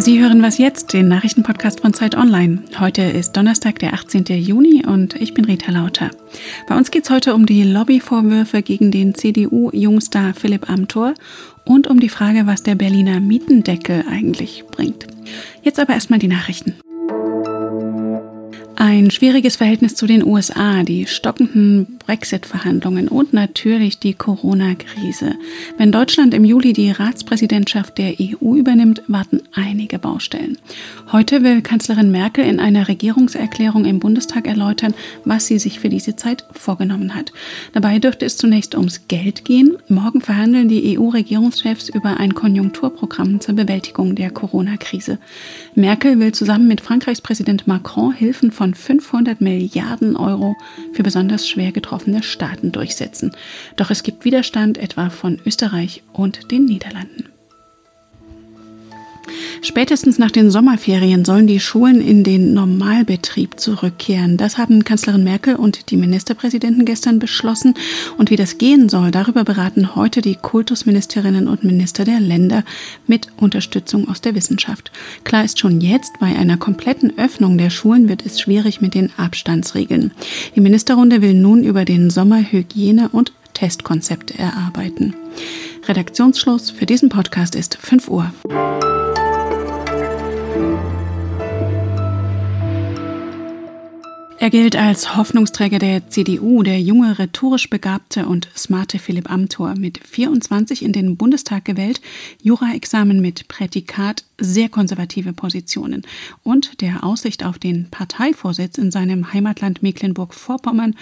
Sie hören was jetzt, den Nachrichtenpodcast von Zeit Online. Heute ist Donnerstag, der 18. Juni und ich bin Rita Lauter. Bei uns geht es heute um die Lobbyvorwürfe gegen den CDU-Jungstar Philipp Amthor und um die Frage, was der Berliner Mietendeckel eigentlich bringt. Jetzt aber erstmal die Nachrichten. Ein schwieriges Verhältnis zu den USA, die stockenden Brexit-Verhandlungen und natürlich die Corona-Krise. Wenn Deutschland im Juli die Ratspräsidentschaft der EU übernimmt, warten einige Baustellen. Heute will Kanzlerin Merkel in einer Regierungserklärung im Bundestag erläutern, was sie sich für diese Zeit vorgenommen hat. Dabei dürfte es zunächst ums Geld gehen. Morgen verhandeln die EU-Regierungschefs über ein Konjunkturprogramm zur Bewältigung der Corona-Krise. Merkel will zusammen mit Frankreichs Präsident Macron Hilfen von von 500 Milliarden Euro für besonders schwer getroffene Staaten durchsetzen. Doch es gibt Widerstand etwa von Österreich und den Niederlanden. Spätestens nach den Sommerferien sollen die Schulen in den Normalbetrieb zurückkehren. Das haben Kanzlerin Merkel und die Ministerpräsidenten gestern beschlossen. Und wie das gehen soll, darüber beraten heute die Kultusministerinnen und Minister der Länder mit Unterstützung aus der Wissenschaft. Klar ist schon jetzt, bei einer kompletten Öffnung der Schulen wird es schwierig mit den Abstandsregeln. Die Ministerrunde will nun über den Sommer Hygiene- und Testkonzepte erarbeiten. Redaktionsschluss für diesen Podcast ist 5 Uhr. Thank you. Er gilt als Hoffnungsträger der CDU, der junge, rhetorisch begabte und smarte Philipp Amthor, mit 24 in den Bundestag gewählt, Jura-Examen mit Prädikat, sehr konservative Positionen und der Aussicht auf den Parteivorsitz in seinem Heimatland Mecklenburg-Vorpommern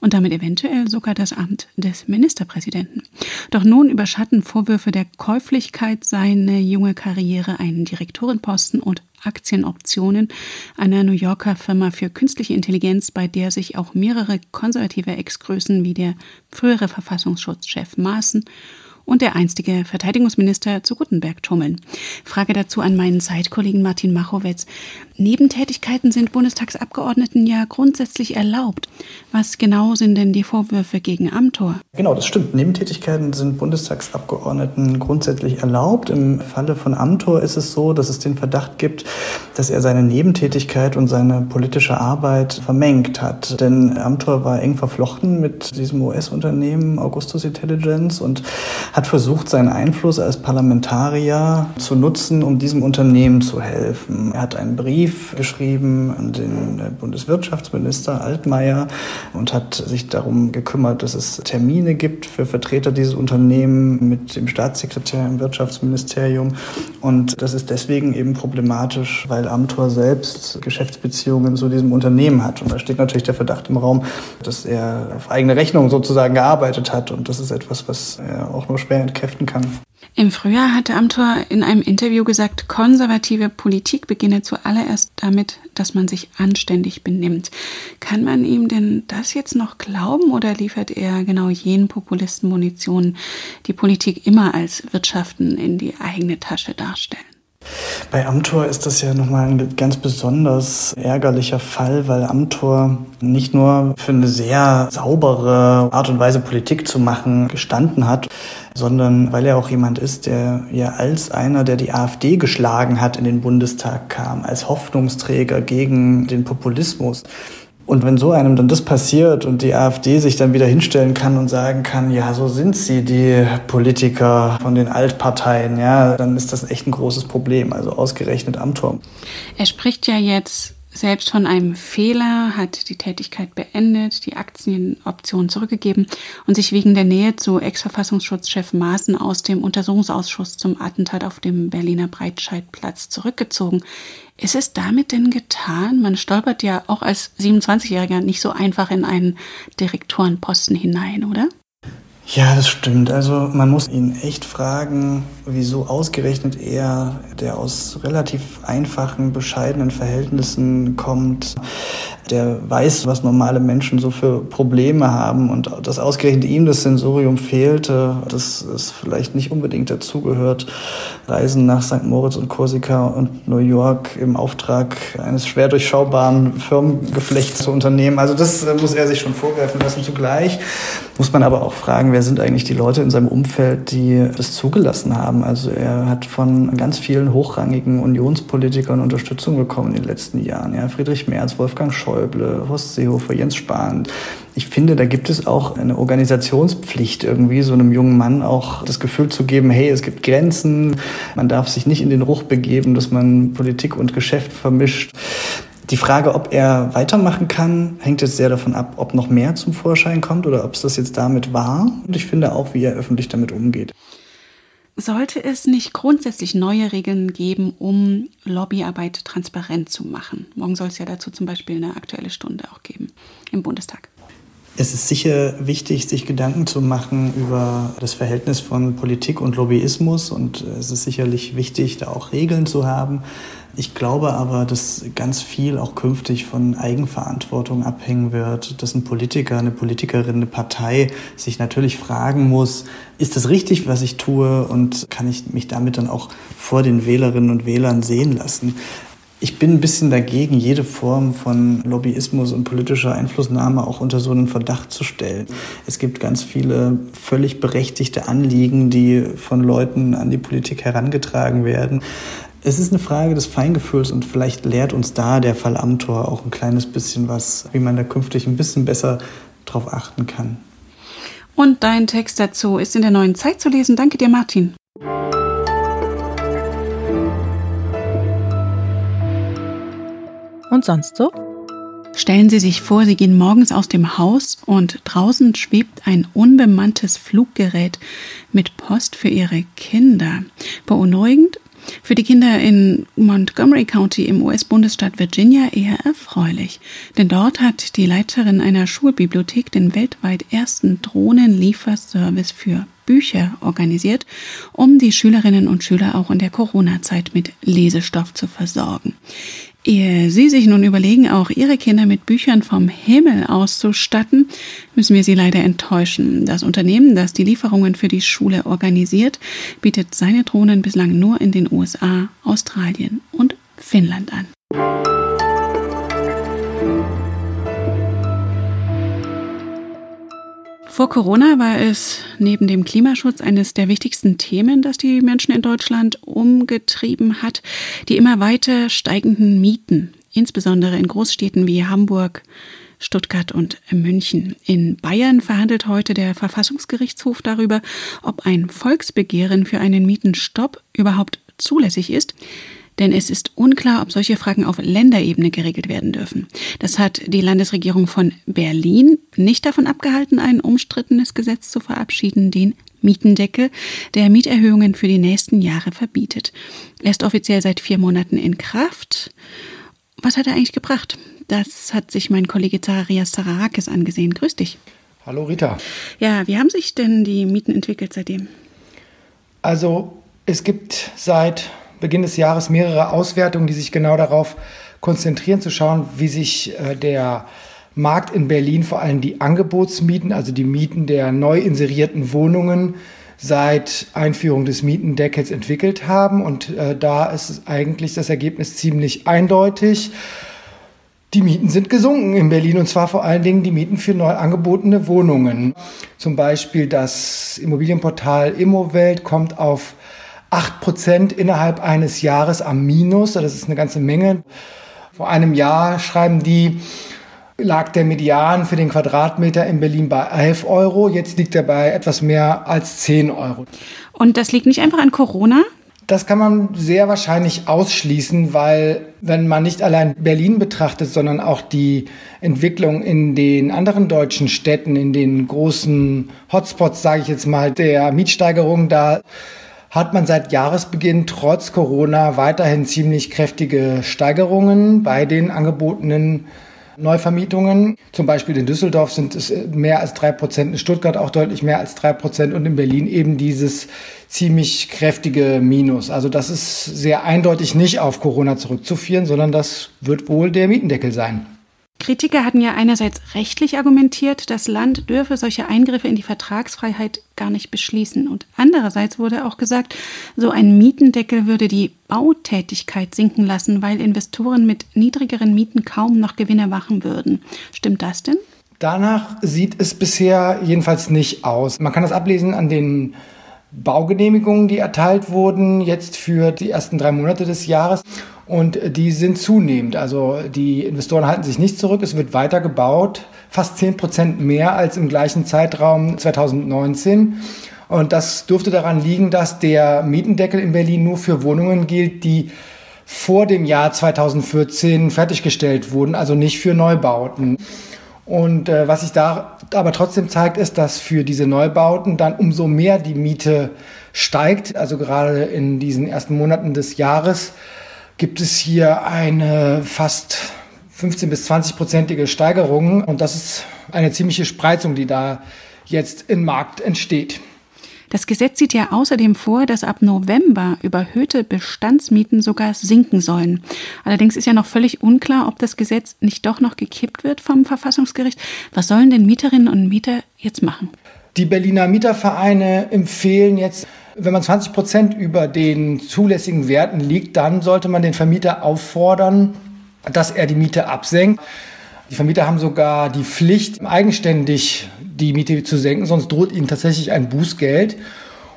und damit eventuell sogar das Amt des Ministerpräsidenten. Doch nun überschatten Vorwürfe der Käuflichkeit seine junge Karriere, einen Direktorenposten und Aktienoptionen einer New Yorker Firma für künstliche Intelligenz, bei der sich auch mehrere konservative Ex-Größen wie der frühere Verfassungsschutzchef Maaßen und der einstige Verteidigungsminister zu Gutenberg tummeln. Frage dazu an meinen Zeitkollegen Martin Machowetz. Nebentätigkeiten sind Bundestagsabgeordneten ja grundsätzlich erlaubt. Was genau sind denn die Vorwürfe gegen Amtor? Genau, das stimmt. Nebentätigkeiten sind Bundestagsabgeordneten grundsätzlich erlaubt. Im Falle von Amtor ist es so, dass es den Verdacht gibt, dass er seine Nebentätigkeit und seine politische Arbeit vermengt hat. Denn Amtor war eng verflochten mit diesem US-Unternehmen Augustus Intelligence und hat versucht, seinen Einfluss als Parlamentarier zu nutzen, um diesem Unternehmen zu helfen. Er hat einen Brief geschrieben an den Bundeswirtschaftsminister Altmaier und hat sich darum gekümmert, dass es Termine gibt für Vertreter dieses Unternehmens mit dem Staatssekretär im Wirtschaftsministerium. Und das ist deswegen eben problematisch, weil Amtor selbst Geschäftsbeziehungen zu diesem Unternehmen hat. Und da steht natürlich der Verdacht im Raum, dass er auf eigene Rechnung sozusagen gearbeitet hat. Und das ist etwas, was er auch nur schwer entkräften kann. Im Frühjahr hatte Amthor in einem Interview gesagt, konservative Politik beginne zuallererst damit, dass man sich anständig benimmt. Kann man ihm denn das jetzt noch glauben oder liefert er genau jenen Populisten Munition, die Politik immer als Wirtschaften in die eigene Tasche darstellen? Bei Amtor ist das ja nochmal ein ganz besonders ärgerlicher Fall, weil Amtor nicht nur für eine sehr saubere Art und Weise Politik zu machen gestanden hat, sondern weil er auch jemand ist, der ja als einer, der die AfD geschlagen hat, in den Bundestag kam, als Hoffnungsträger gegen den Populismus. Und wenn so einem dann das passiert und die AfD sich dann wieder hinstellen kann und sagen kann, ja, so sind sie, die Politiker von den Altparteien, ja, dann ist das echt ein großes Problem. Also ausgerechnet am Turm. Er spricht ja jetzt selbst von einem Fehler, hat die Tätigkeit beendet, die Aktienoption zurückgegeben und sich wegen der Nähe zu Ex-Verfassungsschutzchef Maaßen aus dem Untersuchungsausschuss zum Attentat auf dem Berliner Breitscheidplatz zurückgezogen. Ist es damit denn getan? Man stolpert ja auch als 27-Jähriger nicht so einfach in einen Direktorenposten hinein, oder? Ja, das stimmt. Also man muss ihn echt fragen, wieso ausgerechnet er, der aus relativ einfachen, bescheidenen Verhältnissen kommt, der weiß, was normale Menschen so für Probleme haben und dass ausgerechnet ihm das Sensorium fehlte, dass es vielleicht nicht unbedingt dazugehört, Reisen nach St. Moritz und Korsika und New York im Auftrag eines schwer durchschaubaren Firmengeflechts zu unternehmen. Also das äh, muss er sich schon vorwerfen lassen. Zugleich muss man aber auch fragen, wer sind eigentlich die Leute in seinem Umfeld, die das zugelassen haben. Also er hat von ganz vielen hochrangigen Unionspolitikern Unterstützung bekommen in den letzten Jahren. Ja, Friedrich Merz, Wolfgang Schäuble, Horst Seehofer, Jens Spahn. Ich finde, da gibt es auch eine Organisationspflicht, irgendwie so einem jungen Mann auch das Gefühl zu geben, hey, es gibt Grenzen, man darf sich nicht in den Ruch begeben, dass man Politik und Geschäft vermischt. Die Frage, ob er weitermachen kann, hängt jetzt sehr davon ab, ob noch mehr zum Vorschein kommt oder ob es das jetzt damit war. Und ich finde auch, wie er öffentlich damit umgeht. Sollte es nicht grundsätzlich neue Regeln geben, um Lobbyarbeit transparent zu machen? Morgen soll es ja dazu zum Beispiel eine aktuelle Stunde auch geben im Bundestag. Es ist sicher wichtig, sich Gedanken zu machen über das Verhältnis von Politik und Lobbyismus und es ist sicherlich wichtig, da auch Regeln zu haben. Ich glaube aber, dass ganz viel auch künftig von Eigenverantwortung abhängen wird, dass ein Politiker, eine Politikerin, eine Partei sich natürlich fragen muss, ist das richtig, was ich tue und kann ich mich damit dann auch vor den Wählerinnen und Wählern sehen lassen? Ich bin ein bisschen dagegen, jede Form von Lobbyismus und politischer Einflussnahme auch unter so einen Verdacht zu stellen. Es gibt ganz viele völlig berechtigte Anliegen, die von Leuten an die Politik herangetragen werden. Es ist eine Frage des Feingefühls und vielleicht lehrt uns da der Fall Amtor auch ein kleines bisschen was, wie man da künftig ein bisschen besser drauf achten kann. Und dein Text dazu ist in der neuen Zeit zu lesen. Danke dir, Martin. Und sonst so? Stellen Sie sich vor, Sie gehen morgens aus dem Haus und draußen schwebt ein unbemanntes Fluggerät mit Post für Ihre Kinder. Beunruhigend für die Kinder in Montgomery County im US-Bundesstaat Virginia eher erfreulich, denn dort hat die Leiterin einer Schulbibliothek den weltweit ersten Drohnenlieferservice für Bücher organisiert, um die Schülerinnen und Schüler auch in der Corona-Zeit mit Lesestoff zu versorgen. Ehe Sie sich nun überlegen, auch Ihre Kinder mit Büchern vom Himmel auszustatten, müssen wir Sie leider enttäuschen. Das Unternehmen, das die Lieferungen für die Schule organisiert, bietet seine Drohnen bislang nur in den USA, Australien und Finnland an. Vor Corona war es neben dem Klimaschutz eines der wichtigsten Themen, das die Menschen in Deutschland umgetrieben hat, die immer weiter steigenden Mieten, insbesondere in Großstädten wie Hamburg, Stuttgart und München. In Bayern verhandelt heute der Verfassungsgerichtshof darüber, ob ein Volksbegehren für einen Mietenstopp überhaupt zulässig ist denn es ist unklar, ob solche Fragen auf Länderebene geregelt werden dürfen. Das hat die Landesregierung von Berlin nicht davon abgehalten, ein umstrittenes Gesetz zu verabschieden, den Mietendeckel, der Mieterhöhungen für die nächsten Jahre verbietet. Er ist offiziell seit vier Monaten in Kraft. Was hat er eigentlich gebracht? Das hat sich mein Kollege Zacharias Zararakis angesehen. Grüß dich. Hallo Rita. Ja, wie haben sich denn die Mieten entwickelt seitdem? Also es gibt seit Beginn des Jahres mehrere Auswertungen, die sich genau darauf konzentrieren, zu schauen, wie sich äh, der Markt in Berlin, vor allem die Angebotsmieten, also die Mieten der neu inserierten Wohnungen, seit Einführung des Mietendeckels entwickelt haben. Und äh, da ist eigentlich das Ergebnis ziemlich eindeutig. Die Mieten sind gesunken in Berlin und zwar vor allen Dingen die Mieten für neu angebotene Wohnungen. Zum Beispiel das Immobilienportal Immowelt kommt auf 8% innerhalb eines Jahres am Minus. Das ist eine ganze Menge. Vor einem Jahr schreiben die, lag der Median für den Quadratmeter in Berlin bei 11 Euro. Jetzt liegt er bei etwas mehr als 10 Euro. Und das liegt nicht einfach an Corona? Das kann man sehr wahrscheinlich ausschließen, weil wenn man nicht allein Berlin betrachtet, sondern auch die Entwicklung in den anderen deutschen Städten, in den großen Hotspots, sage ich jetzt mal, der Mietsteigerung, da hat man seit Jahresbeginn trotz Corona weiterhin ziemlich kräftige Steigerungen bei den angebotenen Neuvermietungen. Zum Beispiel in Düsseldorf sind es mehr als drei Prozent, in Stuttgart auch deutlich mehr als drei Prozent und in Berlin eben dieses ziemlich kräftige Minus. Also das ist sehr eindeutig nicht auf Corona zurückzuführen, sondern das wird wohl der Mietendeckel sein. Kritiker hatten ja einerseits rechtlich argumentiert, das Land dürfe solche Eingriffe in die Vertragsfreiheit gar nicht beschließen. Und andererseits wurde auch gesagt, so ein Mietendeckel würde die Bautätigkeit sinken lassen, weil Investoren mit niedrigeren Mieten kaum noch Gewinne machen würden. Stimmt das denn? Danach sieht es bisher jedenfalls nicht aus. Man kann das ablesen an den Baugenehmigungen, die erteilt wurden, jetzt für die ersten drei Monate des Jahres. Und die sind zunehmend. Also die Investoren halten sich nicht zurück. Es wird weiter gebaut, fast 10 Prozent mehr als im gleichen Zeitraum 2019. Und das dürfte daran liegen, dass der Mietendeckel in Berlin nur für Wohnungen gilt, die vor dem Jahr 2014 fertiggestellt wurden, also nicht für Neubauten. Und äh, was sich da aber trotzdem zeigt, ist, dass für diese Neubauten dann umso mehr die Miete steigt. Also gerade in diesen ersten Monaten des Jahres gibt es hier eine fast 15 bis 20 prozentige Steigerung. Und das ist eine ziemliche Spreizung, die da jetzt im Markt entsteht. Das Gesetz sieht ja außerdem vor, dass ab November überhöhte Bestandsmieten sogar sinken sollen. Allerdings ist ja noch völlig unklar, ob das Gesetz nicht doch noch gekippt wird vom Verfassungsgericht. Was sollen denn Mieterinnen und Mieter jetzt machen? Die Berliner Mietervereine empfehlen jetzt, wenn man 20 Prozent über den zulässigen Werten liegt, dann sollte man den Vermieter auffordern, dass er die Miete absenkt. Die Vermieter haben sogar die Pflicht, eigenständig die Miete zu senken, sonst droht ihnen tatsächlich ein Bußgeld.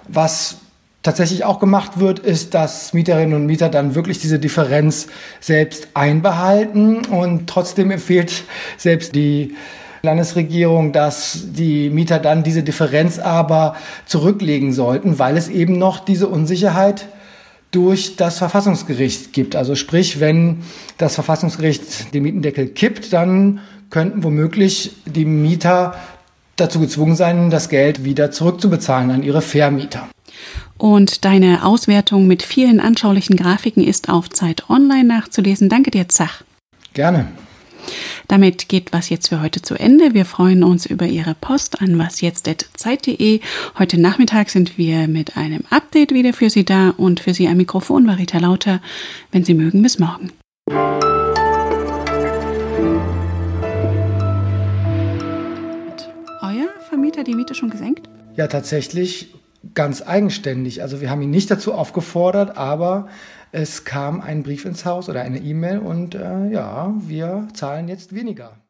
Was tatsächlich auch gemacht wird, ist, dass Mieterinnen und Mieter dann wirklich diese Differenz selbst einbehalten. Und trotzdem empfiehlt selbst die Landesregierung, dass die Mieter dann diese Differenz aber zurücklegen sollten, weil es eben noch diese Unsicherheit durch das Verfassungsgericht gibt. Also sprich, wenn das Verfassungsgericht den Mietendeckel kippt, dann könnten womöglich die Mieter dazu gezwungen sein, das Geld wieder zurückzubezahlen an ihre Vermieter. Und deine Auswertung mit vielen anschaulichen Grafiken ist auf Zeit Online nachzulesen. Danke dir, Zach. Gerne. Damit geht was jetzt für heute zu Ende. Wir freuen uns über Ihre Post an wasjetzt.zeit.de. Heute Nachmittag sind wir mit einem Update wieder für Sie da und für Sie am Mikrofon war Rita Lauter. Wenn Sie mögen, bis morgen. Euer Vermieter die Miete schon gesenkt? Ja, tatsächlich ganz eigenständig. Also wir haben ihn nicht dazu aufgefordert, aber es kam ein Brief ins Haus oder eine E-Mail und äh, ja, wir zahlen jetzt weniger.